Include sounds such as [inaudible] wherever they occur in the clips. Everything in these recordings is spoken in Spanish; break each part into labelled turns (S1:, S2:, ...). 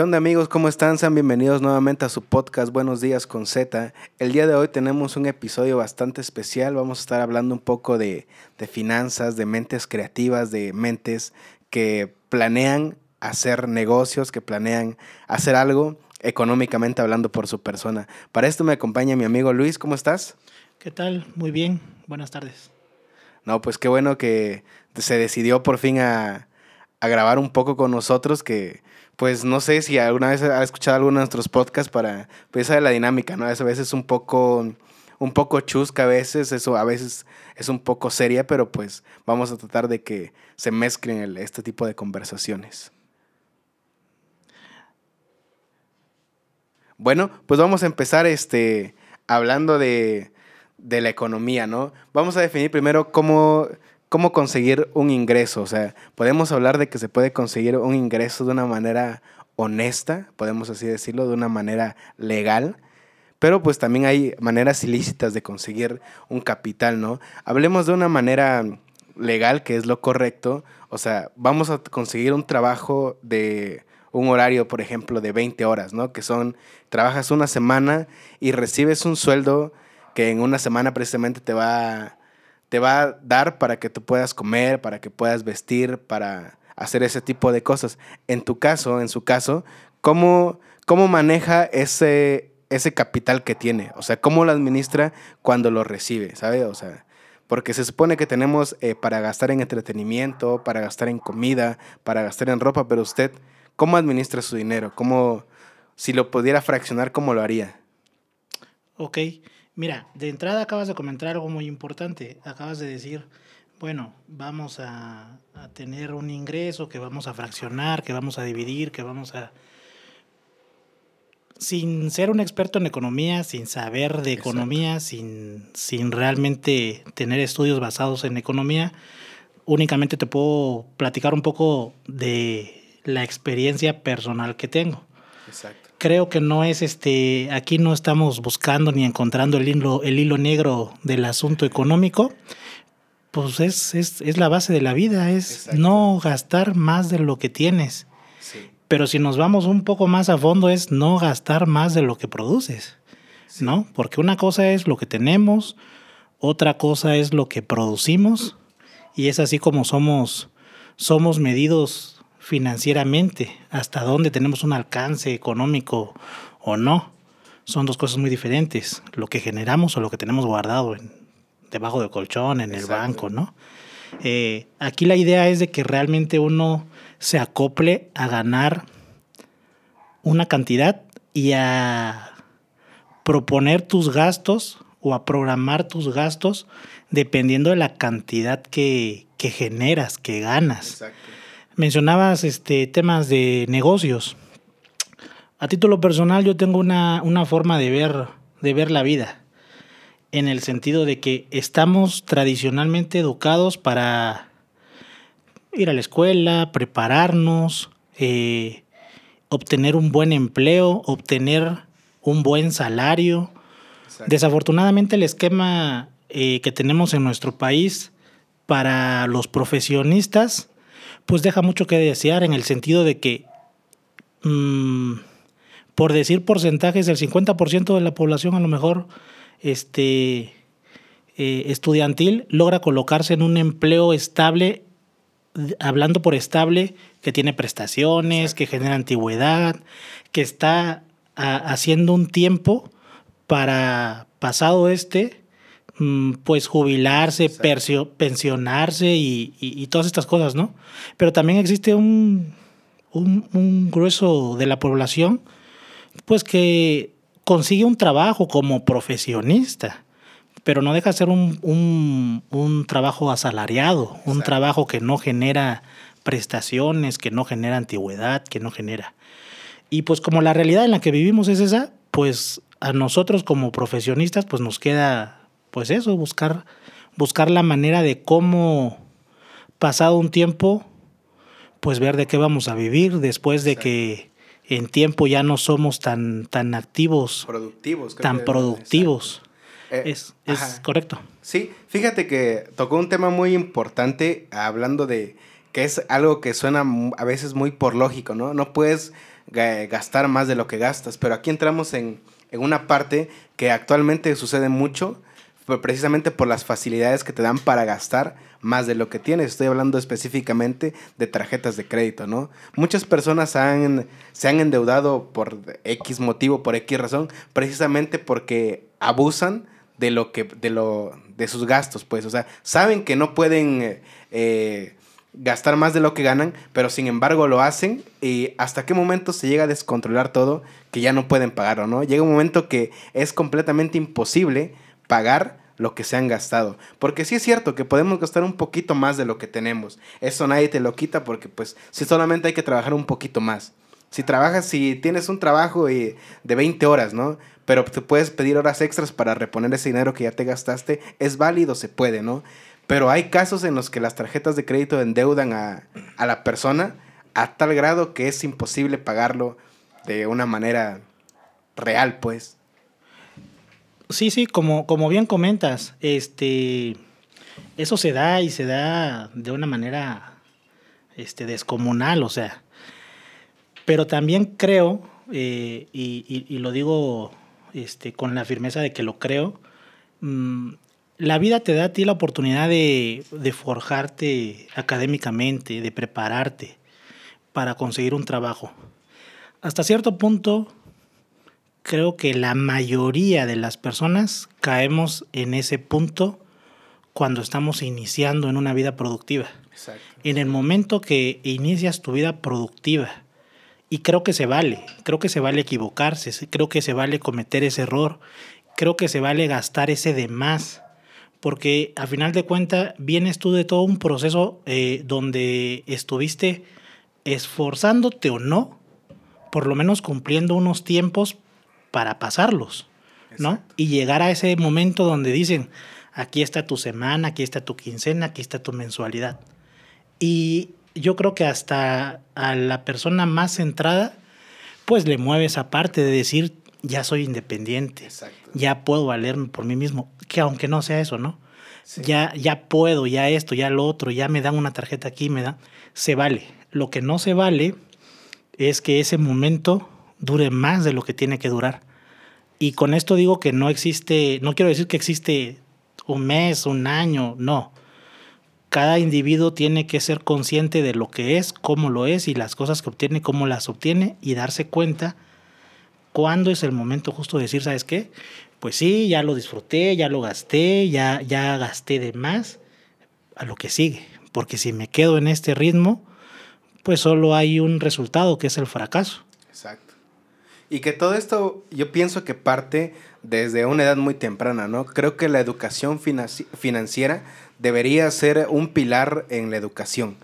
S1: ¿Qué onda amigos? ¿Cómo están? Sean bienvenidos nuevamente a su podcast Buenos días con Z. El día de hoy tenemos un episodio bastante especial. Vamos a estar hablando un poco de, de finanzas, de mentes creativas, de mentes que planean hacer negocios, que planean hacer algo económicamente hablando por su persona. Para esto me acompaña mi amigo Luis. ¿Cómo estás?
S2: ¿Qué tal? Muy bien. Buenas tardes.
S1: No, pues qué bueno que se decidió por fin a, a grabar un poco con nosotros, que pues no sé si alguna vez ha escuchado alguno de nuestros podcasts para, pues esa la dinámica, ¿no? A veces un poco, un poco chusca a veces, eso a veces es un poco seria, pero pues vamos a tratar de que se mezclen este tipo de conversaciones. Bueno, pues vamos a empezar este, hablando de, de la economía, ¿no? Vamos a definir primero cómo, cómo conseguir un ingreso. O sea, podemos hablar de que se puede conseguir un ingreso de una manera honesta, podemos así decirlo, de una manera legal. Pero pues también hay maneras ilícitas de conseguir un capital, ¿no? Hablemos de una manera legal, que es lo correcto. O sea, vamos a conseguir un trabajo de un horario, por ejemplo, de 20 horas, ¿no? Que son, trabajas una semana y recibes un sueldo que en una semana precisamente te va te va a dar para que tú puedas comer, para que puedas vestir, para hacer ese tipo de cosas. En tu caso, en su caso, ¿cómo, cómo maneja ese, ese capital que tiene? O sea, ¿cómo lo administra cuando lo recibe? ¿Sabe? O sea, porque se supone que tenemos eh, para gastar en entretenimiento, para gastar en comida, para gastar en ropa, pero usted, ¿cómo administra su dinero? ¿Cómo, si lo pudiera fraccionar, cómo lo haría?
S2: Ok. Mira, de entrada acabas de comentar algo muy importante. Acabas de decir, bueno, vamos a, tener un ingreso que vamos a fraccionar, que vamos a dividir, que vamos a... Sin ser un experto en economía, sin saber de economía, sin, sin realmente tener estudios basados en economía, únicamente te puedo platicar un poco de la experiencia personal que tengo. Exacto creo que no es este, aquí no estamos buscando ni encontrando el hilo, el hilo negro del asunto económico, pues es, es, la base de la vida, es no gastar más de lo que tienes. Pero si nos vamos un poco más a fondo es no gastar más de lo que produces, ¿no? Porque una cosa es lo que tenemos, otra cosa es lo que producimos y es así como somos, somos medidos financieramente, hasta dónde tenemos un alcance económico o no. Son dos cosas muy diferentes, lo que generamos o lo que tenemos guardado en, debajo del colchón, en el banco, ¿no? Eh, aquí la idea es de que realmente uno se acople a ganar una cantidad y a proponer tus gastos o a programar tus gastos dependiendo de la cantidad que, que generas, que ganas. Exacto mencionabas este, temas de negocios. A título personal yo tengo una, forma de ver, de ver la vida, en el sentido de que estamos tradicionalmente educados para ir a la escuela, prepararnos, eh, obtener un buen empleo, obtener un buen salario. Desafortunadamente el esquema eh, que tenemos en nuestro país para los profesionistas pues deja mucho que desear en el sentido de que, mm, por decir porcentajes, el 50% de la población a lo mejor este, eh, estudiantil logra colocarse en un empleo estable, hablando por estable, que tiene prestaciones, que genera antigüedad, que está haciendo un tiempo para, pasado este, pues jubilarse, pensionarse y, todas estas cosas, ¿no? Pero también existe un, un, grueso de la población, pues que consigue un trabajo como profesionista, pero no deja de ser un, un trabajo asalariado, un trabajo que no genera prestaciones, que no genera antigüedad, que no genera. Y pues como la realidad en la que vivimos es esa, pues a nosotros como profesionistas pues nos queda pues eso, buscar, buscar la manera de cómo, pasado un tiempo, pues ver de qué vamos a vivir después de que en tiempo ya no somos tan, tan activos,
S1: productivos,
S2: tan productivos. Eh, es, es correcto.
S1: Sí, fíjate que tocó un tema muy importante hablando de que es algo que suena a veces muy por lógico, ¿no? No puedes gastar más de lo que gastas, pero aquí entramos en, en una parte que actualmente sucede mucho, precisamente por las facilidades que te dan para gastar más de lo que tienes. Estoy hablando específicamente de tarjetas de crédito, ¿no? Muchas personas se han endeudado por X motivo, por X razón, precisamente porque abusan de lo que, de lo, de sus gastos, pues. O sea, saben que no pueden eh, gastar más de lo que ganan, pero sin embargo lo hacen y hasta qué momento se llega a descontrolar todo que ya no pueden pagar o no. Llega un momento que es completamente imposible pagar lo que se han gastado. Porque sí es cierto que podemos gastar un poquito más de lo que tenemos. Eso nadie te lo quita porque pues si solamente hay que trabajar un poquito más. Si trabajas, si tienes un trabajo de 20 horas, ¿no? Pero te puedes pedir horas extras para reponer ese dinero que ya te gastaste, es válido, se puede, ¿no? Pero hay casos en los que las tarjetas de crédito endeudan a, a la persona a tal grado que es imposible pagarlo de una manera real, pues.
S2: Sí, sí, como, como bien comentas, este, eso se da y se da de una manera este, descomunal, o sea. Pero también creo, eh, y, lo digo este, con la firmeza de que lo creo, mm, la vida te da a ti la oportunidad de, de forjarte académicamente, de prepararte para conseguir un trabajo. Hasta cierto punto, creo que la mayoría de las personas caemos en ese punto cuando estamos iniciando en una vida productiva. Exacto. En el momento que inicias tu vida productiva, y creo que se vale, creo que se vale equivocarse, creo que se vale cometer ese error, creo que se vale gastar ese de más, porque a final de cuentas vienes tú de todo un proceso eh, donde estuviste esforzándote o no, por lo menos cumpliendo unos tiempos para pasarlos, ¿no? Y llegar a ese momento donde dicen, aquí está tu semana, aquí está tu quincena, aquí está tu mensualidad. Y yo creo que hasta a la persona más centrada, pues le mueve esa parte de decir, ya soy independiente, ya puedo valerme por mí mismo, que aunque no sea eso, ¿no? Ya, ya puedo, ya esto, ya lo otro, ya me dan una tarjeta aquí, me dan, se vale. Lo que no se vale es que ese momento dure más de lo que tiene que durar. Y con esto digo que no existe, no quiero decir que existe un mes, un año, no. Cada individuo tiene que ser consciente de lo que es, cómo lo es y las cosas que obtiene, cómo las obtiene y darse cuenta cuándo es el momento justo de decir, ¿sabes qué? Pues sí, ya lo disfruté, ya lo gasté, ya, ya gasté de más, a lo que sigue. Porque si me quedo en este ritmo, pues solo hay un resultado que es el fracaso.
S1: Exacto. Y que todo esto yo pienso que parte desde una edad muy temprana, ¿no? Creo que la educación financiera debería ser un pilar en la educación,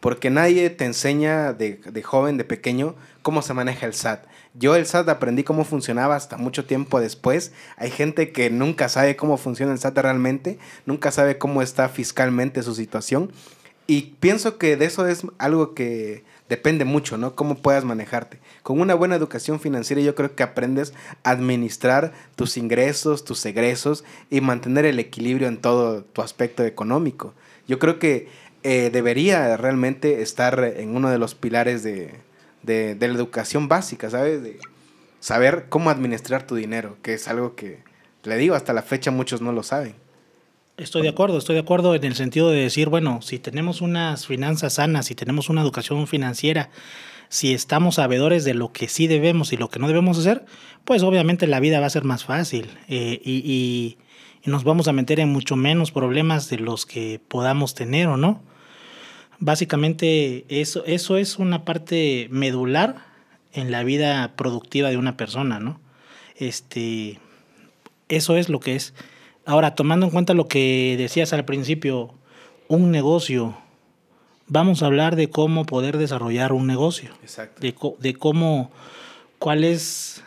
S1: porque nadie te enseña de, de, joven, de pequeño, cómo se maneja el SAT. Yo el SAT aprendí cómo funcionaba hasta mucho tiempo después. Hay gente que nunca sabe cómo funciona el SAT realmente, nunca sabe cómo está fiscalmente su situación. Y pienso que de eso es algo que depende mucho, ¿no? Cómo puedas manejarte. Con una buena educación financiera yo creo que aprendes a administrar tus ingresos, tus egresos y mantener el equilibrio en todo tu aspecto económico. Yo creo que eh, debería realmente estar en uno de los pilares de, de, de la educación básica, ¿sabes? De saber cómo administrar tu dinero, que es algo que, le digo, hasta la fecha muchos no lo saben.
S2: Estoy de acuerdo, estoy de acuerdo en el sentido de decir, bueno, si tenemos unas finanzas sanas, si tenemos una educación financiera, si estamos sabedores de lo que sí debemos y lo que no debemos hacer, pues obviamente la vida va a ser más fácil eh, y, nos vamos a meter en mucho menos problemas de los que podamos tener o no. Básicamente eso, eso es una parte medular en la vida productiva de una persona, ¿no? Este, eso es lo que es. Ahora, tomando en cuenta lo que decías al principio, un negocio, vamos a hablar de cómo poder desarrollar un negocio. Exacto. De, cómo, cuál es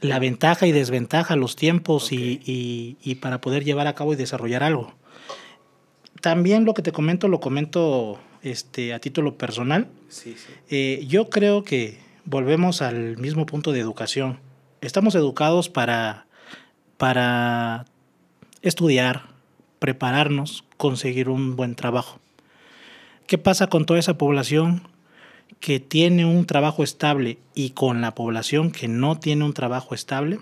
S2: la ventaja y desventaja, los tiempos y, para poder llevar a cabo y desarrollar algo. También lo que te comento, lo comento este, a título personal. Sí, sí. Eh, yo creo que volvemos al mismo punto de educación. Estamos educados para para estudiar, prepararnos, conseguir un buen trabajo. ¿Qué pasa con toda esa población que tiene un trabajo estable y con la población que no tiene un trabajo estable?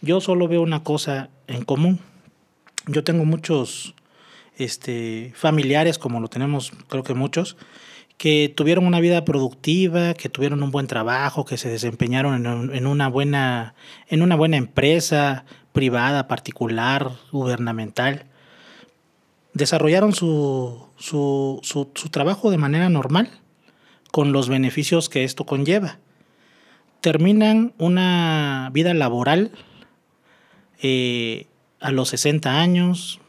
S2: Yo solo veo una cosa en común. Yo tengo muchos este, familiares, como lo tenemos creo que muchos, que tuvieron una vida productiva, que tuvieron un buen trabajo, que se desempeñaron en, una, buena, en una buena empresa privada, particular, gubernamental. Desarrollaron su, su, su, trabajo de manera normal, con los beneficios que esto conlleva. Terminan una vida laboral eh, a los 60 años,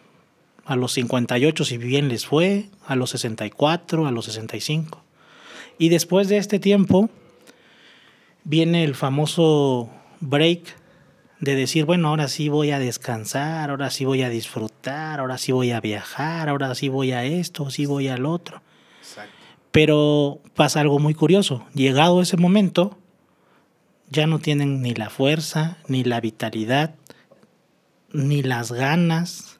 S2: a los 58 si bien les fue, a los 64, a los 65. Y después de este tiempo viene el famoso break de decir, bueno, ahora sí voy a descansar, ahora sí voy a disfrutar, ahora sí voy a viajar, ahora sí voy a esto, sí voy al otro. Pero pasa algo muy curioso. Llegado ese momento, ya no tienen ni la fuerza, ni la vitalidad, ni las ganas,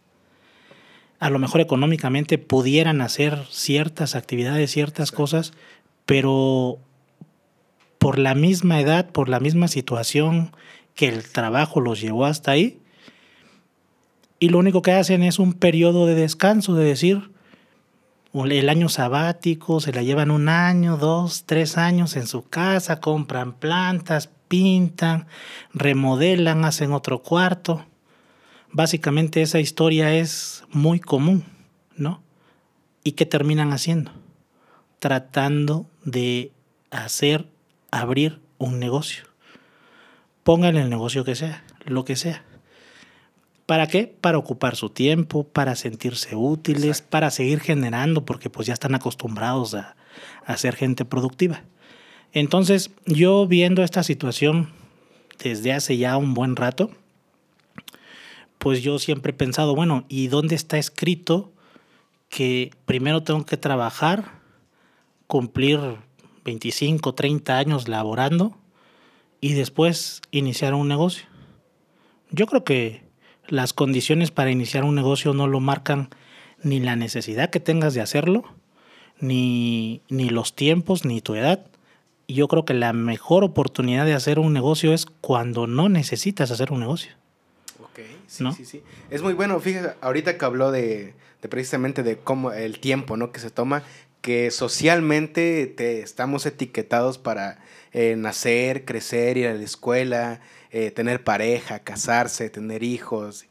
S2: a lo mejor económicamente pudieran hacer ciertas actividades, ciertas cosas, pero por la misma edad, por la misma situación que el trabajo los llevó hasta ahí, y lo único que hacen es un periodo de descanso, de decir, el año sabático, se la llevan un año, dos, tres años en su casa, compran plantas, pintan, remodelan, hacen otro cuarto Básicamente esa historia es muy común, ¿no? ¿Y qué terminan haciendo? Tratando de hacer, abrir un negocio. Pónganle el negocio que sea, lo que sea. ¿Para qué? Para ocupar su tiempo, para sentirse útiles, para seguir generando, porque pues ya están acostumbrados a, a ser gente productiva. Entonces, yo viendo esta situación desde hace ya un buen rato, pues yo siempre he pensado, bueno, ¿y dónde está escrito que primero tengo que trabajar, cumplir 25, 30 años laborando y después iniciar un negocio? Yo creo que las condiciones para iniciar un negocio no lo marcan ni la necesidad que tengas de hacerlo, ni, ni los tiempos, ni tu edad. Y yo creo que la mejor oportunidad de hacer un negocio es cuando no necesitas hacer un negocio.
S1: Sí, sí, sí. Es muy bueno. Fíjate, ahorita que habló de, precisamente de cómo el tiempo, ¿no? Que se toma, que socialmente te, estamos etiquetados para eh, nacer, crecer, ir a la escuela, eh, tener pareja, casarse, tener hijos.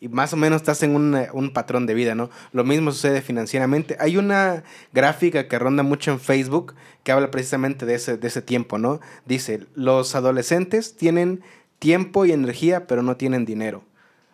S1: Y más o menos estás en un, patrón de vida, ¿no? Lo mismo sucede financieramente. Hay una gráfica que ronda mucho en Facebook que habla precisamente de ese, de ese tiempo, ¿no? Dice, los adolescentes tienen tiempo y energía, pero no tienen dinero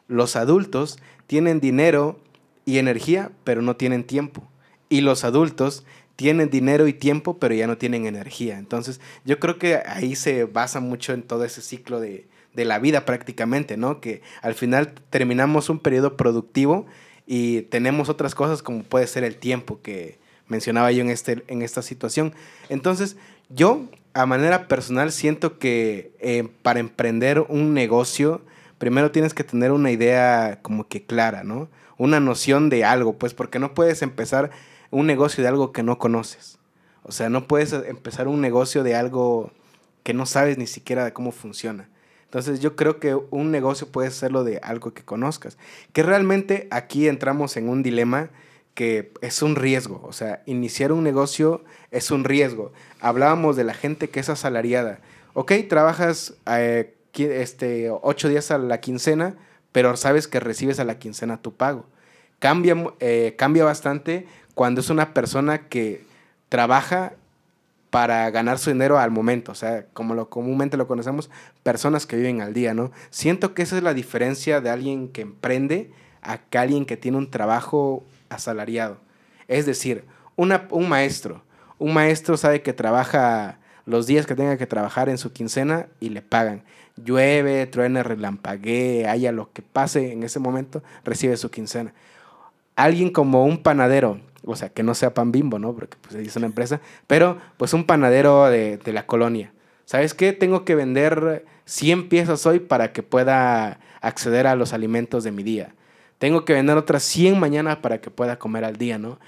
S1: los adultos tienen dinero y energía, pero no tienen tiempo. Y los adultos tienen dinero y tiempo, pero ya no tienen energía. Entonces, yo creo que ahí se basa mucho en todo ese ciclo de, la vida prácticamente, ¿no? Que al final terminamos un periodo productivo y tenemos otras cosas como puede ser el tiempo que mencionaba yo en, este, en esta situación. Entonces, yo a manera personal siento que eh, para emprender un negocio, primero tienes que tener una idea como que clara, ¿no? Una noción de algo, pues porque no puedes empezar un negocio de algo que no conoces. O sea, no puedes empezar un negocio de algo que no sabes ni siquiera cómo funciona. Entonces yo creo que un negocio puede serlo de algo que conozcas. Que realmente aquí entramos en un dilema que es un riesgo. O sea, iniciar un negocio es un riesgo. Hablábamos de la gente que es asalariada. Ok, trabajas eh, este, ocho días a la quincena, pero sabes que recibes a la quincena tu pago. Cambia, eh, cambia bastante cuando es una persona que trabaja para ganar su dinero al momento, o sea, como lo comúnmente lo conocemos, personas que viven al día, ¿no? Siento que esa es la diferencia de alguien que emprende a que alguien que tiene un trabajo asalariado. Es decir, una, un maestro, un maestro sabe que trabaja los días que tenga que trabajar en su quincena y le pagan llueve, truene, relampaguee, haya lo que pase en ese momento, recibe su quincena. Alguien como un panadero, o sea, que no sea pan bimbo, ¿no? Porque pues es una empresa, pero pues un panadero de, de la colonia. ¿Sabes qué? Tengo que vender 100 piezas hoy para que pueda acceder a los alimentos de mi día. tengo que vender otras 100 mañana para que pueda comer al día, ¿no?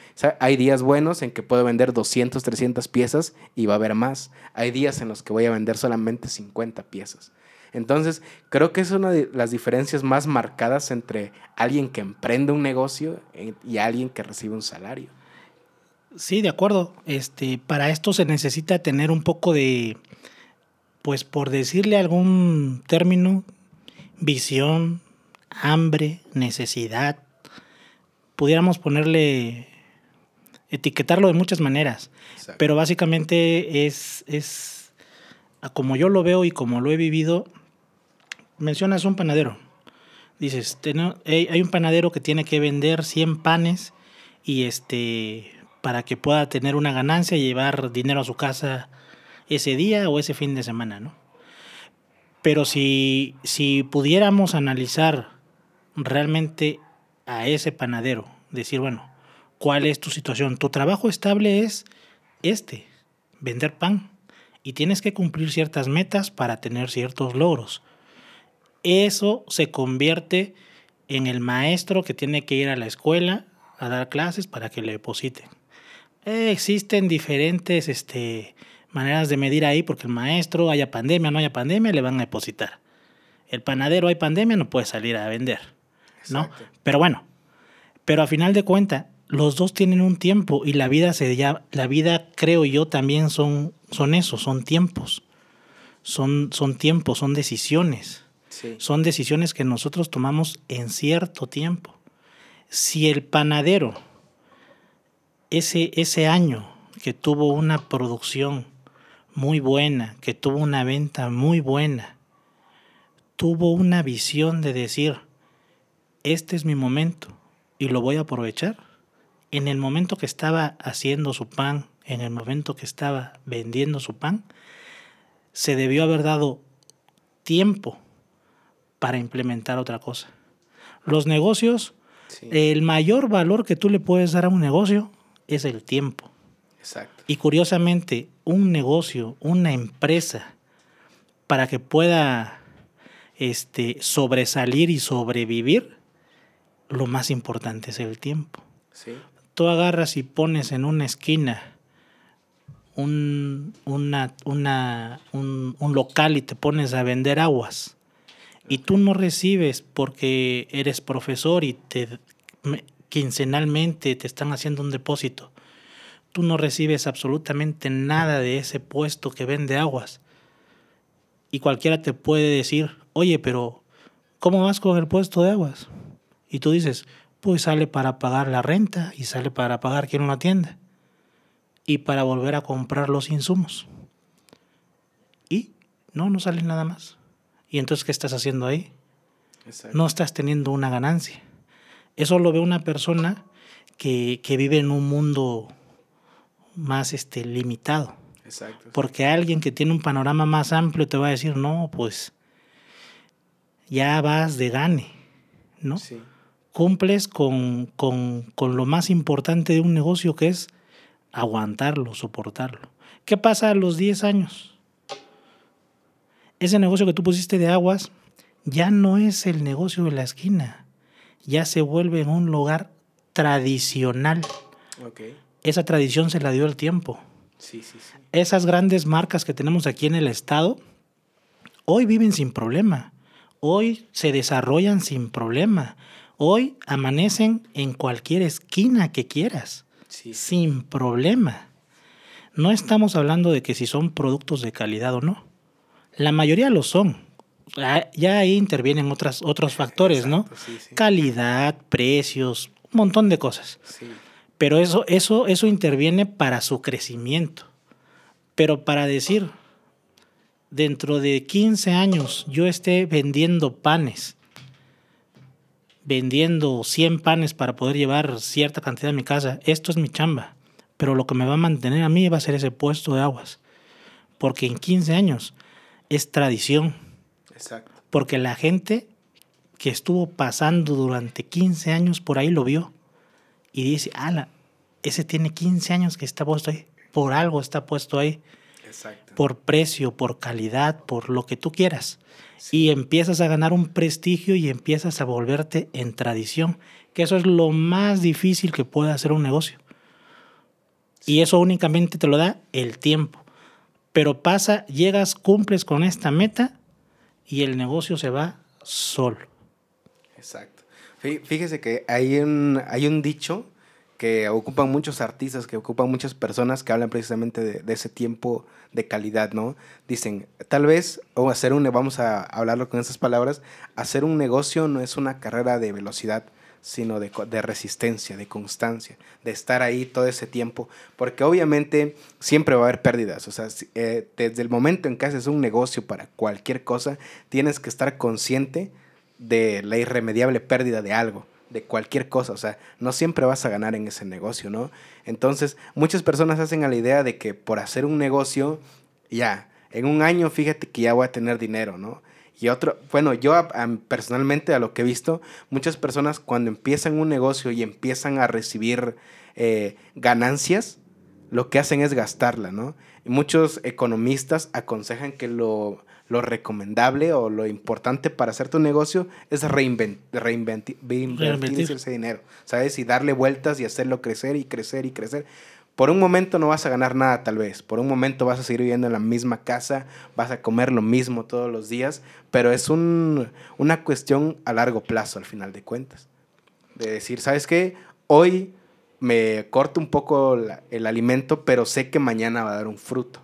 S1: Hay días buenos en que puedo vender 200, 300 piezas y va a haber más. Hay días en los que voy a vender solamente 50 piezas. Entonces, creo que es una de las diferencias más marcadas entre alguien que emprende un negocio y alguien que recibe un salario.
S2: Sí, de acuerdo. Este, para esto se necesita tener un poco de, pues por decirle algún término, visión, hambre, necesidad. Pudiéramos ponerle, etiquetarlo de muchas maneras, pero básicamente es, es, como yo lo veo y como lo he vivido, mencionas un panadero. Dices, hay un panadero que tiene que vender 100 panes y este para que pueda tener una ganancia y llevar dinero a su casa ese día o ese fin de semana, ¿no? Pero si, si pudiéramos analizar realmente a ese panadero, decir, bueno, ¿cuál es tu situación? Tu trabajo estable es este, vender pan. Y tienes que cumplir ciertas metas para tener ciertos logros. Eso se convierte en el maestro que tiene que ir a la escuela a dar clases para que le depositen. Eh, existen diferentes este, maneras de medir ahí porque el maestro, haya pandemia, no haya pandemia, le van a depositar. El panadero, hay pandemia, no puede salir a vender. ¿no? Pero bueno, pero a final de cuentas, los dos tienen un tiempo y la vida se ya, la vida creo yo también son, son eso, son tiempos. Son, son tiempos, son decisiones. Son decisiones que nosotros tomamos en cierto tiempo. Si el panadero, ese, ese año que tuvo una producción muy buena, que tuvo una venta muy buena, tuvo una visión de decir, este es mi momento y lo voy a aprovechar. En el momento que estaba haciendo su pan, en el momento que estaba vendiendo su pan, se debió haber dado tiempo para implementar otra cosa. Los negocios, el mayor valor que tú le puedes dar a un negocio es el tiempo. Exacto. Y curiosamente, un negocio, una empresa, para que pueda este, sobresalir y sobrevivir, lo más importante es el tiempo. Tú agarras y pones en una esquina un, una, una, un, un local y te pones a vender aguas y tú no recibes porque eres profesor y te quincenalmente te están haciendo un depósito. Tú no recibes absolutamente nada de ese puesto que vende aguas. Y cualquiera te puede decir, oye, pero ¿cómo vas con el puesto de aguas? Y tú dices, pues sale para pagar la renta y sale para pagar quien lo atiende y para volver a comprar los insumos. Y no, no sale nada más. ¿Y entonces qué estás haciendo ahí? No estás teniendo una ganancia. Eso lo ve una persona que, que vive en un mundo más este, limitado. Exacto. Porque alguien que tiene un panorama más amplio te va a decir, no, pues ya vas de gane, ¿no? Sí cumples con, con, con, lo más importante de un negocio que es aguantarlo, soportarlo. ¿Qué pasa a los 10 años? Ese negocio que tú pusiste de aguas ya no es el negocio de la esquina, ya se vuelve en un lugar tradicional. Esa tradición se la dio el tiempo. Sí, sí, sí. Esas grandes marcas que tenemos aquí en el estado, hoy viven sin problema, hoy se desarrollan sin problema Hoy amanecen en cualquier esquina que quieras, sin problema. No estamos hablando de que si son productos de calidad o no. La mayoría lo son. Ya ahí intervienen otras, otros factores, ¿no? Calidad, precios, un montón de cosas. Pero eso, eso, eso interviene para su crecimiento. Pero para decir, dentro de 15 años yo esté vendiendo panes vendiendo 100 panes para poder llevar cierta cantidad a mi casa, esto es mi chamba. Pero lo que me va a mantener a mí va a ser ese puesto de aguas. Porque en 15 años es tradición. Exacto. Porque la gente que estuvo pasando durante 15 años por ahí lo vio. Y dice, ala, ese tiene 15 años que está puesto ahí. Por algo está puesto ahí. por precio, por calidad, por lo que tú quieras. Y empiezas a ganar un prestigio y empiezas a volverte en tradición, que eso es lo más difícil que puede hacer un negocio. Y eso únicamente te lo da el tiempo. Pero pasa, llegas, cumples con esta meta y el negocio se va solo.
S1: Exacto. Fíjese que hay un, hay un dicho que ocupan muchos artistas, que ocupan muchas personas que hablan precisamente de, ese tiempo de calidad, ¿no? Dicen, tal vez, o hacer un, vamos a hablarlo con esas palabras, hacer un negocio no es una carrera de velocidad, sino de, de, resistencia, de constancia, de estar ahí todo ese tiempo, porque obviamente siempre va a haber pérdidas, o sea, eh, desde el momento en que haces un negocio para cualquier cosa, tienes que estar consciente de la irremediable pérdida de algo de cualquier cosa, o sea, no siempre vas a ganar en ese negocio, ¿no? Entonces, muchas personas hacen a la idea de que por hacer un negocio, ya, en un año fíjate que ya voy a tener dinero, ¿no? Y otro, bueno, yo personalmente a lo que he visto, muchas personas cuando empiezan un negocio y empiezan a recibir eh, ganancias, lo que hacen es gastarla, ¿no? Y muchos economistas aconsejan que lo, lo recomendable o lo importante para hacer tu negocio es reinventir ese dinero, ¿sabes? Y darle vueltas y hacerlo crecer y crecer y crecer. Por un momento no vas a ganar nada tal vez, por un momento vas a seguir viviendo en la misma casa, vas a comer lo mismo todos los días, pero es un, una cuestión a largo plazo al final de cuentas. De decir, ¿sabes qué? Hoy me corto un poco el alimento, pero sé que mañana va a dar un fruto.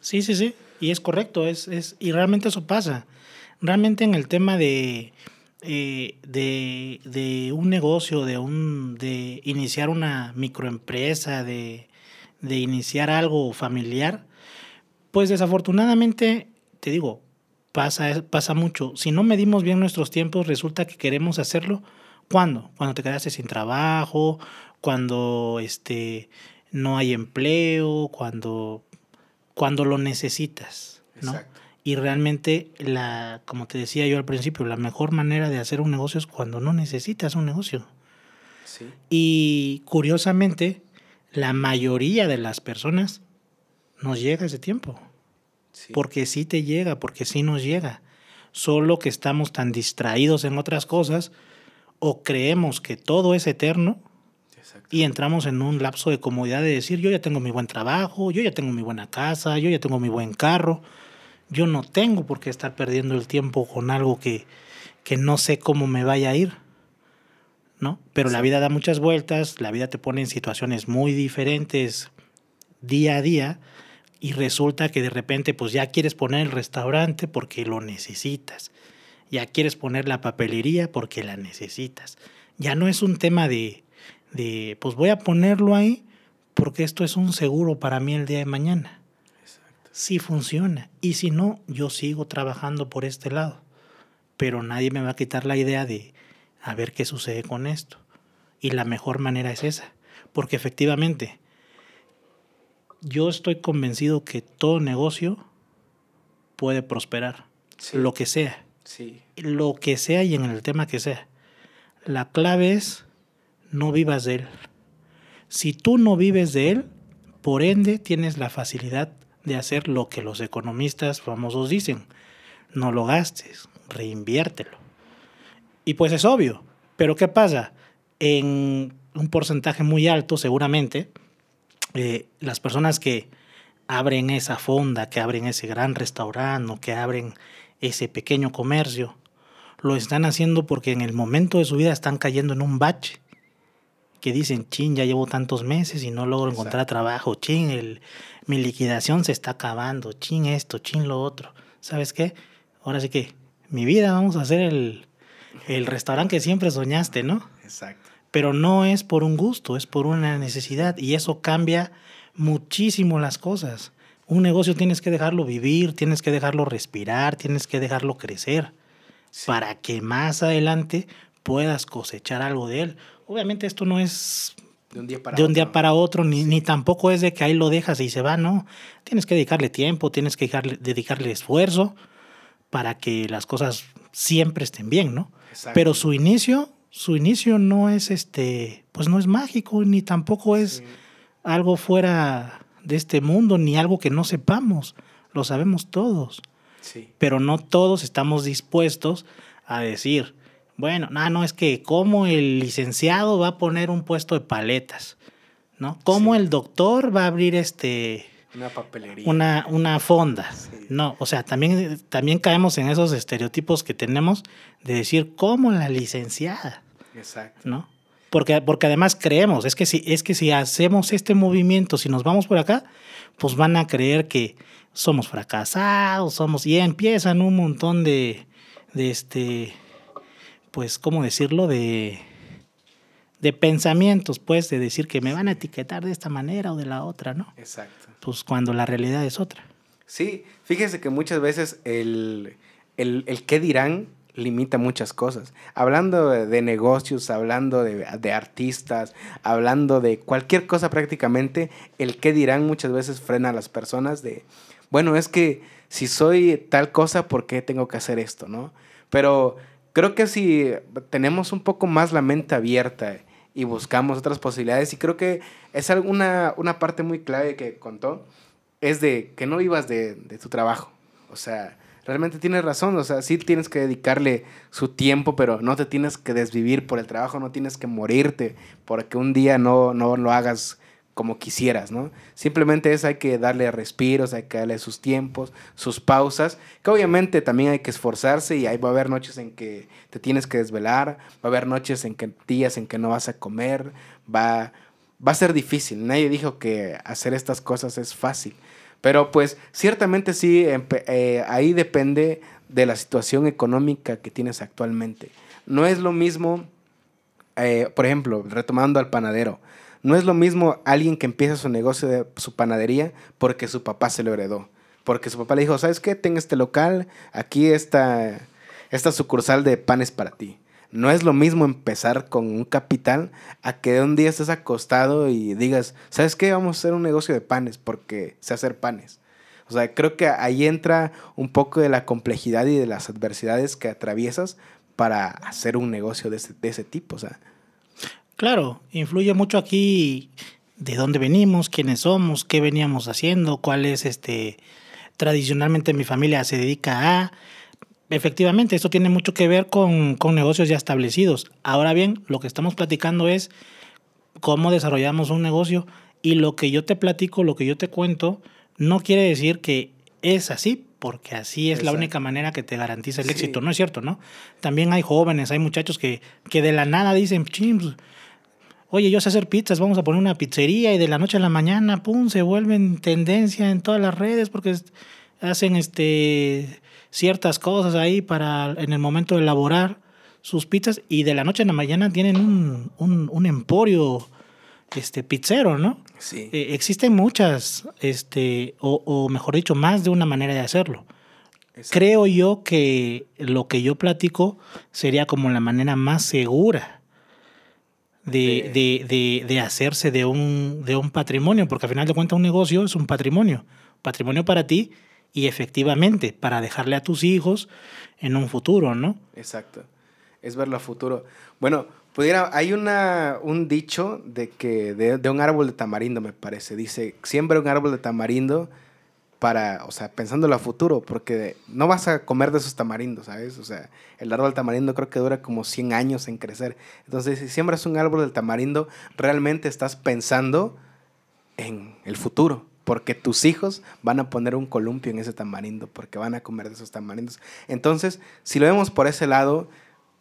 S2: Sí, sí, sí. Y es correcto, es, y realmente eso pasa. Realmente en el tema de, eh, de, de, un negocio, de, un, de iniciar una microempresa, de, de iniciar algo familiar, pues desafortunadamente, te digo, pasa, pasa mucho. Si no medimos bien nuestros tiempos, resulta que queremos hacerlo. ¿Cuándo? Cuando te quedaste sin trabajo, cuando este, no hay empleo, cuando cuando lo necesitas, ¿no? Y realmente, la, como te decía yo al principio, la mejor manera de hacer un negocio es cuando no necesitas un negocio. Sí. Y curiosamente, la mayoría de las personas nos llega ese tiempo. Sí. Porque sí te llega, porque sí nos llega. Solo que estamos tan distraídos en otras cosas o creemos que todo es eterno y entramos en un lapso de comodidad de decir, yo ya tengo mi buen trabajo, yo ya tengo mi buena casa, yo ya tengo mi buen carro, yo no tengo por qué estar perdiendo el tiempo con algo que, que no sé cómo me vaya a ir. ¿no? Pero la vida da muchas vueltas, la vida te pone en situaciones muy diferentes día a día y resulta que de repente pues ya quieres poner el restaurante porque lo necesitas, ya quieres poner la papelería porque la necesitas. Ya no es un tema de, de, pues voy a ponerlo ahí porque esto es un seguro para mí el día de mañana. Sí funciona. Y si no, yo sigo trabajando por este lado. Pero nadie me va a quitar la idea de a ver qué sucede con esto. Y la mejor manera es esa. Porque efectivamente, yo estoy convencido que todo negocio puede prosperar. Lo que sea. Sí. Lo que sea y en el tema que sea. La clave es no vivas de él. Si tú no vives de él, por ende tienes la facilidad de hacer lo que los economistas famosos dicen. No lo gastes, reinviértelo. Y pues es obvio, pero ¿qué pasa? En un porcentaje muy alto, seguramente, eh, las personas que abren esa fonda, que abren ese gran restaurante o que abren ese pequeño comercio, lo están haciendo porque en el momento de su vida están cayendo en un bache que dicen, chin, ya llevo tantos meses y no logro encontrar trabajo, chin, el, mi liquidación se está acabando, chin esto, chin lo otro. ¿Sabes qué? Ahora sí que mi vida vamos a hacer el, el restaurante que siempre soñaste, ¿no? Exacto. Pero no es por un gusto, es por una necesidad y eso cambia muchísimo las cosas. Un negocio tienes que dejarlo vivir, tienes que dejarlo respirar, tienes que dejarlo crecer para que más adelante puedas cosechar algo de él. Obviamente esto no es de un día para. Día para otro, ni, ni tampoco es de que ahí lo dejas y se va, no. Tienes que dedicarle tiempo, tienes que dedicarle, esfuerzo para que las cosas siempre estén bien, ¿no? Pero su inicio, su inicio no es este, pues no es mágico, ni tampoco es algo fuera de este mundo ni algo que no sepamos. Lo sabemos todos.
S1: Sí.
S2: Pero no todos estamos dispuestos a decir, bueno, no, no, es que cómo el licenciado va a poner un puesto de paletas, ¿no? ¿Cómo
S1: Sí.
S2: el doctor va a abrir este
S1: Una papelería.
S2: una, una fonda?
S1: Sí.
S2: No, o sea, también, también caemos en esos estereotipos que tenemos de decir, ¿cómo la licenciada?
S1: Exacto.
S2: ¿no? Porque, porque además creemos, es que, si, es que si hacemos este movimiento, si nos vamos por acá, pues van a creer que somos fracasados, somos, y empiezan un montón de, de este, pues, ¿cómo decirlo? De, de pensamientos, pues, de decir que me van a etiquetar de esta manera o de la otra, ¿no?
S1: Exacto.
S2: Pues cuando la realidad es otra.
S1: Sí, fíjese que muchas veces el, el, el qué dirán limita muchas cosas. Hablando de, negocios, hablando de, de artistas, hablando de cualquier cosa prácticamente, el qué dirán muchas veces frena a las personas de, bueno, es que si soy tal cosa, ¿por qué tengo que hacer esto, no? Pero creo que si tenemos un poco más la mente abierta y buscamos otras posibilidades, y creo que es alguna, una parte muy clave que contó, es de que no vivas de, de tu trabajo. O sea, realmente tienes razón. O sea, sí tienes que dedicarle su tiempo, pero no te tienes que desvivir por el trabajo, no tienes que morirte porque un día no, no lo hagas como quisieras, ¿no? Simplemente es hay que darle respiros, hay que darle sus tiempos, sus pausas, que obviamente también hay que esforzarse y ahí va a haber noches en que te tienes que desvelar, va a haber noches en que días en que no vas a comer, va, va a ser difícil. Nadie dijo que hacer estas cosas es fácil. Pero pues ciertamente sí, eh, ahí depende de la situación económica que tienes actualmente. No es lo mismo, eh, por ejemplo, retomando al panadero, no es lo mismo alguien que empieza su negocio de su panadería porque su papá se lo heredó. Porque su papá le dijo, ¿sabes qué? Ten este local, aquí está esta sucursal de panes para ti. No es lo mismo empezar con un capital a que un día estés acostado y digas, ¿sabes qué? Vamos a hacer un negocio de panes porque sé hacer panes. O sea, creo que ahí entra un poco de la complejidad y de las adversidades que atraviesas para hacer un negocio de ese, de ese tipo. O sea,
S2: Claro, influye mucho aquí de dónde venimos, quiénes somos, qué veníamos haciendo, cuál es este tradicionalmente mi familia se dedica a. Efectivamente, esto tiene mucho que ver con, con negocios ya establecidos. Ahora bien, lo que estamos platicando es cómo desarrollamos un negocio y lo que yo te platico, lo que yo te cuento, no quiere decir que es así, porque así es la única manera que te garantiza el
S1: Sí.
S2: éxito, ¿no es cierto? ¿no? También hay jóvenes, hay muchachos que, que de la nada dicen, "Chin, pues, oye, yo sé hacer pizzas, vamos a poner una pizzería y de la noche a la mañana, pum, se vuelven tendencia en todas las redes porque hacen este ciertas cosas ahí para en el momento de elaborar sus pizzas y de la noche a la mañana tienen un, un, un emporio este pizzero, ¿no?
S1: sí.
S2: Eh, existen muchas, este, o, o mejor dicho, más de una manera de hacerlo. Creo yo que lo que yo platico sería como la manera más segura de, de, de- de hacerse de un, de un patrimonio, porque al final de cuentas un negocio es un patrimonio, patrimonio para ti y efectivamente para dejarle a tus hijos en un futuro, ¿no?
S1: Exacto. Es verlo a futuro. Bueno, pudiera, hay una, un dicho de que de, de un árbol de tamarindo, me parece. Dice, siembra un árbol de tamarindo para, o sea, pensándolo a futuro, porque no vas a comer de esos tamarindos, ¿sabes? O sea, el árbol tamarindo creo que dura como 100 años en crecer. Entonces, si siembras un árbol de tamarindo, realmente estás pensando en el futuro. Porque tus hijos van a poner un columpio en ese tamarindo, porque van a comer de esos tamarindos. Entonces, si lo vemos por ese lado,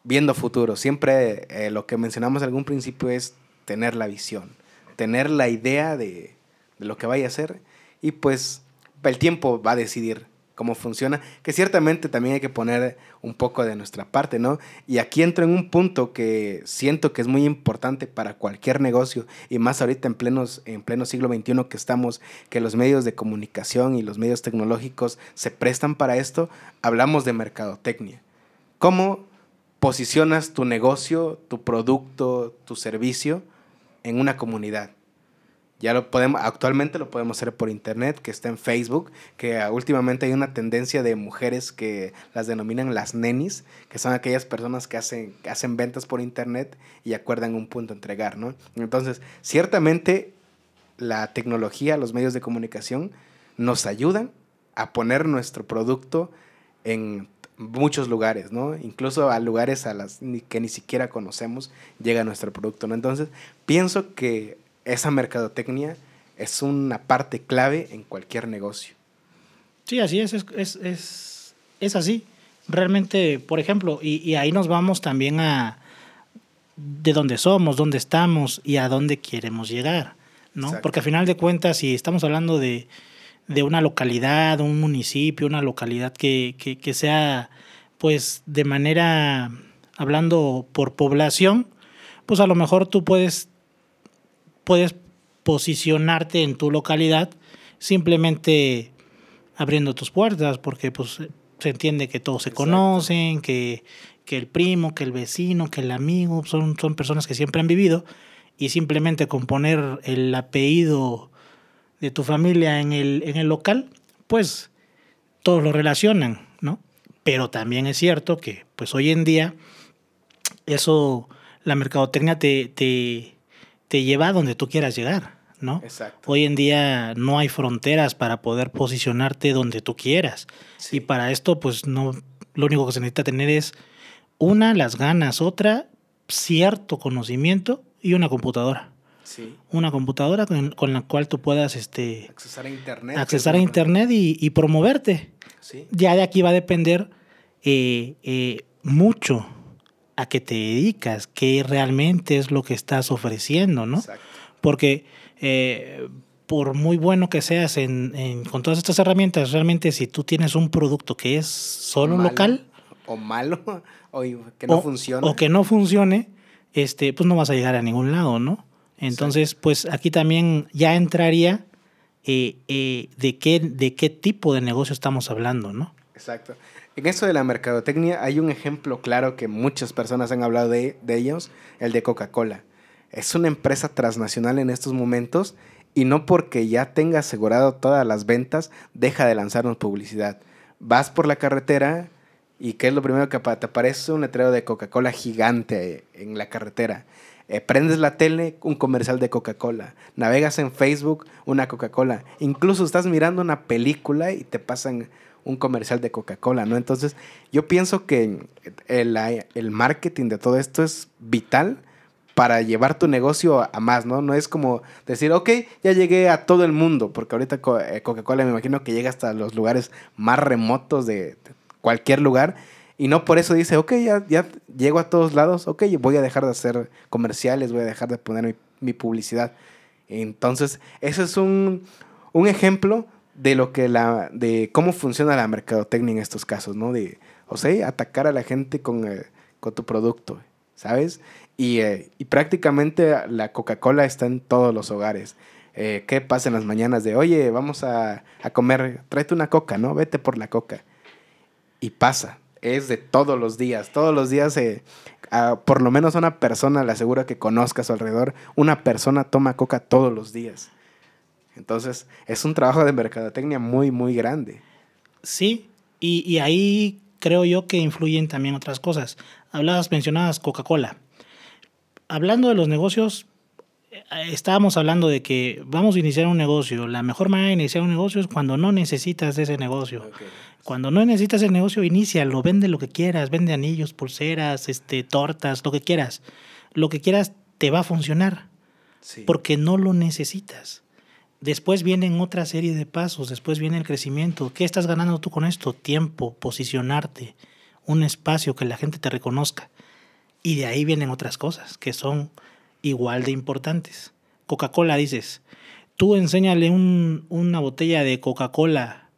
S1: viendo futuro, siempre eh, lo que mencionamos en algún principio es tener la visión, tener la idea de, de lo que vaya a hacer y pues el tiempo va a decidir cómo funciona, que ciertamente también hay que poner un poco de nuestra parte, ¿no? Y aquí entro en un punto que siento que es muy importante para cualquier negocio y más ahorita en, plenos, en pleno siglo XXI que estamos, que los medios de comunicación y los medios tecnológicos se prestan para esto, hablamos de mercadotecnia. ¿Cómo posicionas tu negocio, tu producto, tu servicio en una comunidad? Ya lo podemos, actualmente lo podemos hacer por internet, que está en Facebook, que ah, últimamente hay una tendencia de mujeres que las denominan las nenis, que son aquellas personas que hacen, que hacen ventas por internet y acuerdan un punto entregar, ¿no? Entonces, ciertamente la tecnología, los medios de comunicación nos ayudan a poner nuestro producto en muchos lugares, ¿no? Incluso a lugares a las que ni siquiera conocemos llega nuestro producto, ¿no? Entonces, pienso que esa mercadotecnia es una parte clave en cualquier negocio.
S2: Sí, así es, es, es, es, así. Realmente, por ejemplo, y, y, ahí nos vamos también a de dónde somos, dónde estamos y a dónde queremos llegar, ¿no? Porque al final de cuentas, si estamos hablando de, de una localidad, un municipio, una localidad que, que, que, sea, pues, de manera, hablando por población, pues a lo mejor tú puedes, puedes posicionarte en tu localidad simplemente abriendo tus puertas, porque pues se entiende que todos se conocen, que, que, el primo, que el vecino, que el amigo, son, son personas que siempre han vivido, y simplemente con poner el apellido de tu familia en el, en el local, pues todos lo relacionan, ¿no? Pero también es cierto que pues hoy en día eso, la mercadotecnia te, te, te lleva a donde tú quieras llegar. ¿no?
S1: Exacto.
S2: Hoy en día no hay fronteras para poder posicionarte donde tú quieras. Sí. Y para esto, pues no, lo único que se necesita tener es una, las ganas, otra, cierto conocimiento y una computadora.
S1: Sí.
S2: Una computadora con, con, la cual tú puedas este,
S1: accesar a Internet.
S2: Accesar a Internet y, y promoverte.
S1: Sí.
S2: Ya de aquí va a depender eh, eh, mucho a qué te dedicas, qué realmente es lo que estás ofreciendo, ¿no?
S1: Exacto.
S2: Porque eh, por muy bueno que seas en, en, con todas estas herramientas, realmente si tú tienes un producto que es solo
S1: malo,
S2: local
S1: o malo [laughs] o que no
S2: o,
S1: funcione
S2: o que no funcione, este, pues no vas a llegar a ningún lado, ¿no? Entonces, sí. pues aquí también ya entraría eh, eh, de, qué, de qué tipo de negocio estamos hablando, ¿no?
S1: Exacto. En eso de la mercadotecnia hay un ejemplo claro que muchas personas han hablado de, ellos, el de Coca-Cola es una empresa transnacional en estos momentos y no porque ya tenga asegurado todas las ventas, deja de lanzarnos publicidad. Vas por la carretera y ¿qué es lo primero que te aparece? Un letrero de Coca-Cola gigante en la carretera. Eh, prendes la tele, un comercial de Coca-Cola. Navegas en Facebook, una Coca-Cola. Incluso estás mirando una película y te pasan un comercial de Coca-Cola, ¿no? Entonces, yo pienso que el, el marketing de todo esto es vital para llevar tu negocio a más, ¿no? No es como decir, ok, ya llegué a todo el mundo, porque ahorita eh, Coca-Cola me imagino que llega hasta los lugares más remotos de cualquier lugar, y no por eso dice, ok, ya, ya llego a todos lados, ok, voy a dejar de hacer comerciales, voy a dejar de poner mi, mi publicidad. Entonces, eso es un, un, ejemplo de lo que la, de cómo funciona la mercadotecnia en estos casos, ¿no? De, o sea, atacar a la gente con, eh, con tu producto, ¿sabes? Y, eh, y prácticamente la Coca-Cola está en todos los hogares. Eh, ¿Qué pasa en las mañanas de, oye, vamos a, a, comer, tráete una coca, ¿no? Vete por la coca. Y pasa, es de todos los días. Todos los días, eh, por lo menos una persona, le aseguro que conozca a su alrededor, una persona toma coca todos los días. Entonces, es un trabajo de mercadotecnia muy, muy grande.
S2: Sí, y, y ahí creo yo que influyen también otras cosas. Hablabas, mencionabas Coca-Cola hablando de los negocios, estábamos hablando de que vamos a iniciar un negocio. La mejor manera de iniciar un negocio es cuando no necesitas ese negocio.
S1: Okay.
S2: Cuando no necesitas el negocio, inícialo, vende lo que quieras, vende anillos, pulseras, este, tortas, lo que quieras. Lo que quieras te va a funcionar.
S1: Sí.
S2: Porque no lo necesitas. Después vienen otra serie de pasos, después viene el crecimiento. ¿Qué estás ganando tú con esto? Tiempo, posicionarte, un espacio que la gente te reconozca. Y de ahí vienen otras cosas que son igual de importantes. Coca-Cola, dices, tú enséñale un, una botella de Coca-Cola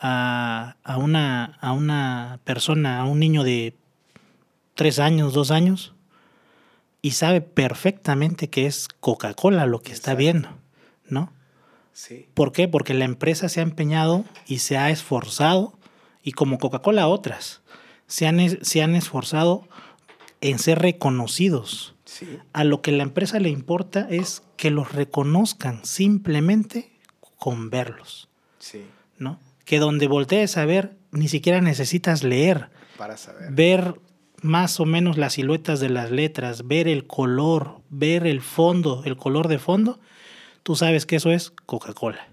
S2: a, a, una, a una persona, a un niño de tres años, dos años, y sabe perfectamente que es Coca-Cola lo que Exacto. está viendo, ¿no?
S1: Sí.
S2: ¿Por qué? Porque la empresa se ha empeñado y se ha esforzado, y como Coca-Cola otras, se han, se han esforzado en ser reconocidos.
S1: Sí.
S2: A lo que la empresa le importa es que los reconozcan simplemente con verlos.
S1: Sí.
S2: ¿No? Que donde voltees a ver, ni siquiera necesitas leer.
S1: Para saber.
S2: Ver más o menos las siluetas de las letras, ver el color, ver el fondo, el color de fondo. Tú sabes que eso es Coca-Cola.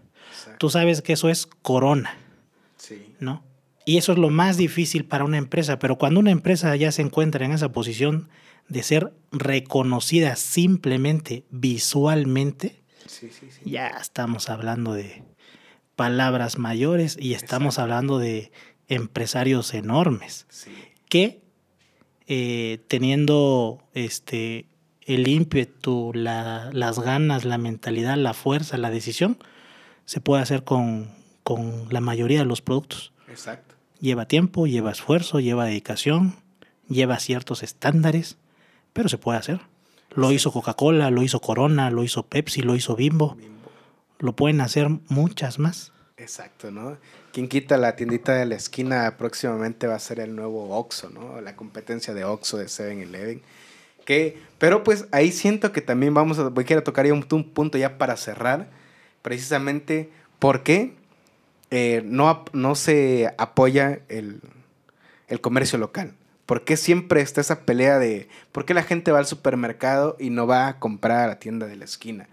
S2: Tú sabes que eso es Corona.
S1: Sí.
S2: ¿No? Y eso es lo más difícil para una empresa. Pero cuando una empresa ya se encuentra en esa posición de ser reconocida simplemente visualmente,
S1: Sí, sí, sí.
S2: ya estamos hablando de palabras mayores y estamos hablando de empresarios enormes
S1: Sí.
S2: que eh, teniendo este el ímpetu, la- las ganas, la mentalidad, la fuerza, la decisión, se puede hacer con, con la mayoría de los productos.
S1: Exacto.
S2: Lleva tiempo, lleva esfuerzo, lleva dedicación, lleva ciertos estándares, pero se puede hacer. Lo hizo Coca-Cola, lo hizo Corona, lo hizo Pepsi, lo hizo Bimbo.
S1: Bimbo.
S2: Lo pueden hacer muchas más.
S1: Exacto, ¿no? Quien quita la tiendita de la esquina próximamente va a ser el nuevo Oxxo, ¿no? La competencia de Oxxo de 7-Eleven. Pero pues ahí siento que también vamos a, voy a tocar un, un punto ya para cerrar, precisamente por qué eh, no, no se apoya el, el comercio local. ¿Por qué siempre está esa pelea de por qué la gente va al supermercado y no va a comprar a la tienda de la esquina?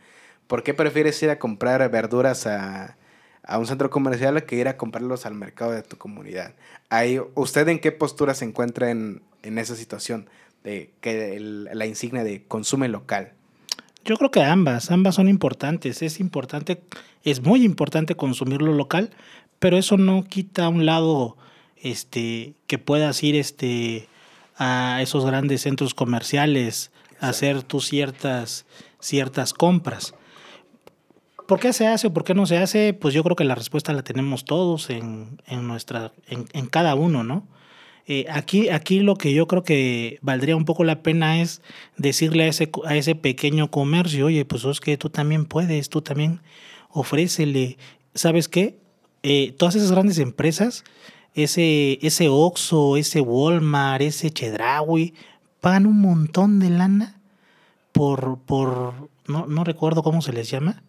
S1: ¿Por qué prefieres ir a comprar verduras a, a un centro comercial que ir a comprarlos al mercado de tu comunidad? Ahí, ¿Usted en qué postura se encuentra en, en esa situación de que el- la insignia de consume local?
S2: Yo creo que ambas, ambas son importantes. Es importante, es muy importante consumir lo local, pero eso no quita a un lado este, que puedas ir este, a esos grandes centros comerciales a hacer tus ciertas, ciertas compras. ¿Por qué se hace o por qué no se hace? Pues yo creo que la respuesta la tenemos todos en, en nuestra, en, en cada uno, ¿no? Eh, aquí, aquí lo que yo creo que valdría un poco la pena es decirle a ese, a ese pequeño comercio, oye, pues es que tú también puedes, tú también ofrécele. ¿Sabes qué? Eh, todas esas grandes empresas, ese, ese Oxxo, ese Walmart, ese Chedraui, pagan un montón de lana por, por no, no recuerdo cómo se les llama,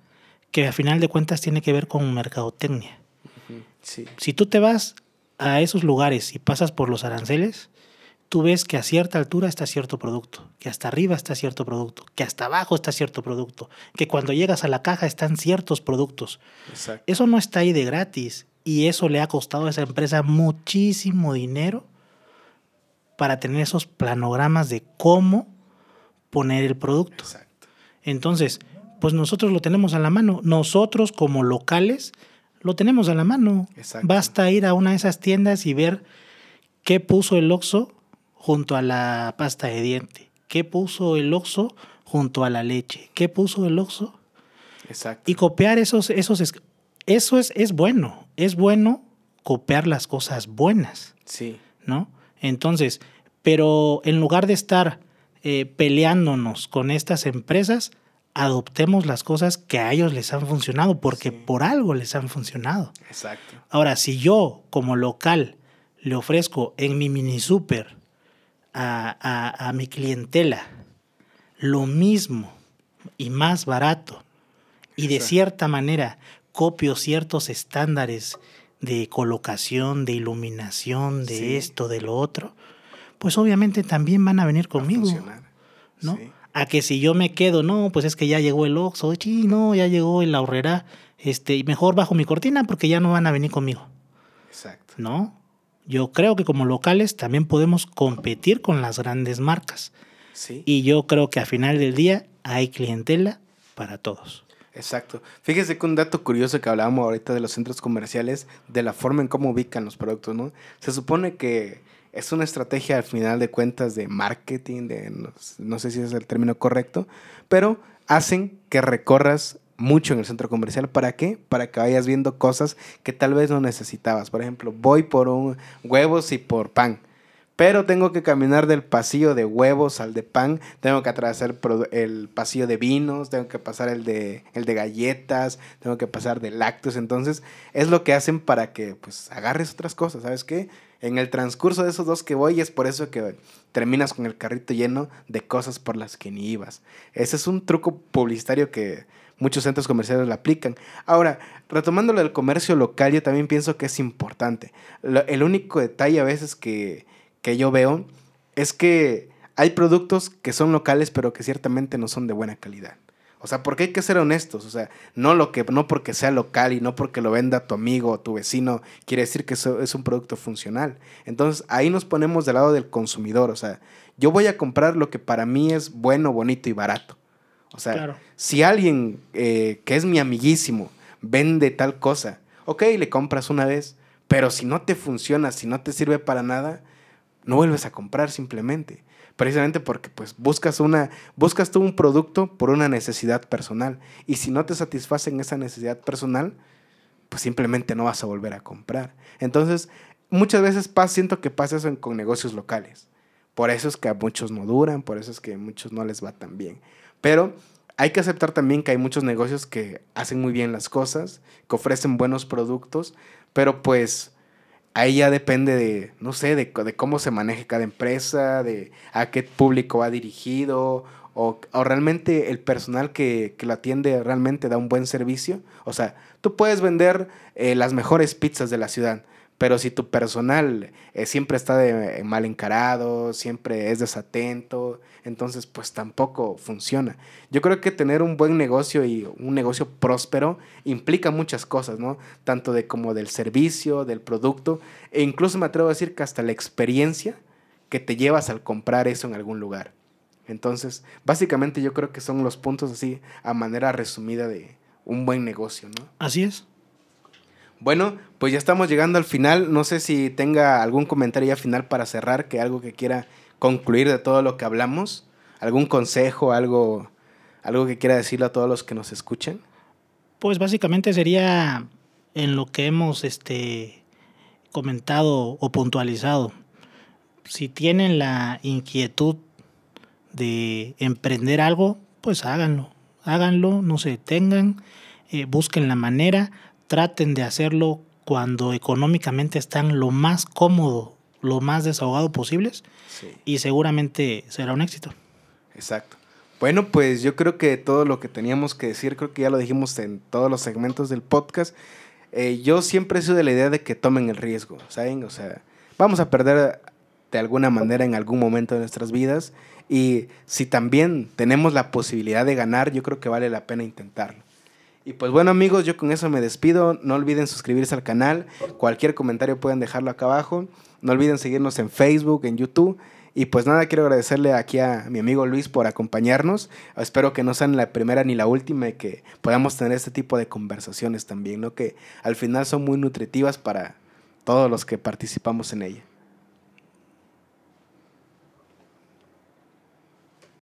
S2: que a final de cuentas tiene que ver con mercadotecnia.
S1: Sí.
S2: Si tú te vas a esos lugares y pasas por los aranceles, tú ves que a cierta altura está cierto producto, que hasta arriba está cierto producto, que hasta abajo está cierto producto, que cuando llegas a la caja están ciertos productos.
S1: Exacto.
S2: Eso no está ahí de gratis y eso le ha costado a esa empresa muchísimo dinero para tener esos planogramas de cómo poner el producto.
S1: Exacto.
S2: Entonces, pues nosotros lo tenemos a la mano. Nosotros como locales lo tenemos a la mano.
S1: Exacto.
S2: Basta ir a una de esas tiendas y ver qué puso el Oxxo junto a la pasta de diente, qué puso el Oxxo junto a la leche, qué puso el Oxxo
S1: Exacto.
S2: y copiar esos esos es- eso es es bueno, es bueno copiar las cosas buenas.
S1: Sí.
S2: ¿no? Entonces, pero en lugar de estar eh, peleándonos con estas empresas, adoptemos las cosas que a ellos les han funcionado, porque
S1: Sí.
S2: por algo les han funcionado.
S1: Exacto.
S2: Ahora, si yo como local le ofrezco en mi mini super a, a- a mi clientela lo mismo y más barato, y de
S1: Exacto.
S2: cierta manera copio ciertos estándares de colocación, de iluminación, de
S1: Sí.
S2: esto, de lo otro, pues obviamente también van a venir
S1: a
S2: conmigo.
S1: funcionar.
S2: ¿no?
S1: Sí.
S2: A que si yo me quedo, no, pues es que ya llegó el Oxxo, sí, no, ya llegó el ahorrera, este, y mejor bajo mi cortina porque ya no van a venir conmigo,
S1: Exacto.
S2: ¿no? Yo creo que como locales también podemos competir con las grandes marcas.
S1: Sí.
S2: Y yo creo que a final del día hay clientela para todos.
S1: Exacto. Fíjese que un dato curioso que hablábamos ahorita de los centros comerciales, de la forma en cómo ubican los productos, ¿no? Se supone que es una estrategia al final de cuentas de marketing, de no, no sé si es el término correcto, pero hacen que recorras mucho en el centro comercial. ¿Para qué? Para que vayas viendo cosas que tal vez no necesitabas. Por ejemplo, voy por un huevos y por pan. Pero tengo que caminar del pasillo de huevos al de pan, tengo que atravesar el pasillo de vinos, tengo que pasar el de, el de galletas, tengo que pasar de lácteos. Entonces, es lo que hacen para que pues agarres otras cosas, ¿sabes qué? En el transcurso de esos dos que voy, es por eso que terminas con el carrito lleno de cosas por las que ni ibas. Ese es un truco publicitario que muchos centros comerciales lo aplican. Ahora, retomando lo del comercio local, yo también pienso que es importante. El único detalle a veces que, que yo veo es que hay productos que son locales, pero que ciertamente no son de buena calidad. O sea, porque hay que ser honestos. O sea, no, lo que, no porque sea local y no porque lo venda tu amigo o tu vecino, quiere decir que eso es un producto funcional. Entonces, ahí nos ponemos del lado del consumidor. O sea, yo voy a comprar lo que para mí es bueno, bonito y barato. O sea, si alguien eh, que es mi amiguísimo vende tal cosa, ok, le compras una vez, pero si no te funciona, si no te sirve para nada, no vuelves a comprar simplemente precisamente porque pues buscas una buscas tú un producto por una necesidad personal. Y si no te satisfacen esa necesidad personal pues simplemente no vas a volver a comprar. Entonces muchas veces siento que pasa eso con negocios locales. Por eso es que a muchos no duran por eso es que a muchos no les va tan bien. Pero hay que aceptar también que hay muchos negocios que hacen muy bien las cosas que ofrecen buenos productos pero pues ahí ya depende de, no sé, de, cómo se maneje cada empresa, de a qué público va dirigido, o, realmente el personal que, que, lo atiende realmente da un buen servicio. O sea, tú puedes vender eh, las mejores pizzas de la ciudad, pero si tu personal eh, siempre está de, mal encarado, siempre es desatento, entonces pues tampoco funciona. Yo creo que tener un buen negocio y un negocio próspero implica muchas cosas, ¿no? Tanto de como del servicio, del producto, e incluso me atrevo a decir que hasta la experiencia que te llevas al comprar eso en algún lugar. Entonces, básicamente yo creo que son los puntos así a manera resumida de un buen negocio, ¿no?
S2: Así es.
S1: Bueno, pues ya estamos llegando al final. No sé si tenga algún comentario ya final para cerrar, que algo que quiera concluir de todo lo que hablamos, algún consejo, algo, algo que quiera decirle a todos los que nos escuchen.
S2: Pues básicamente sería en lo que hemos este, comentado o puntualizado. Si tienen la inquietud de emprender algo, pues háganlo. Háganlo, no se detengan, eh, busquen la manera, traten de hacerlo cuando económicamente están lo más cómodo lo más desahogado posibles y seguramente será un éxito.
S1: Exacto. Bueno, pues yo creo que todo lo que teníamos que decir, creo que ya lo dijimos en todos los segmentos del podcast. Eh, yo siempre he sido de la idea de que tomen el riesgo, ¿saben? O sea, vamos a perder de alguna manera en algún momento de nuestras vidas y si también tenemos la posibilidad de ganar, yo creo que vale la pena intentarlo. Y pues bueno amigos, yo con eso me despido. No olviden suscribirse al canal. Cualquier comentario pueden dejarlo acá abajo. No olviden seguirnos en Facebook, en YouTube. Y pues nada, quiero agradecerle aquí a mi amigo Luis por acompañarnos. Espero que no sean la primera ni la última y que podamos tener este tipo de conversaciones también, ¿no? Que al final son muy nutritivas para todos los que participamos en ella.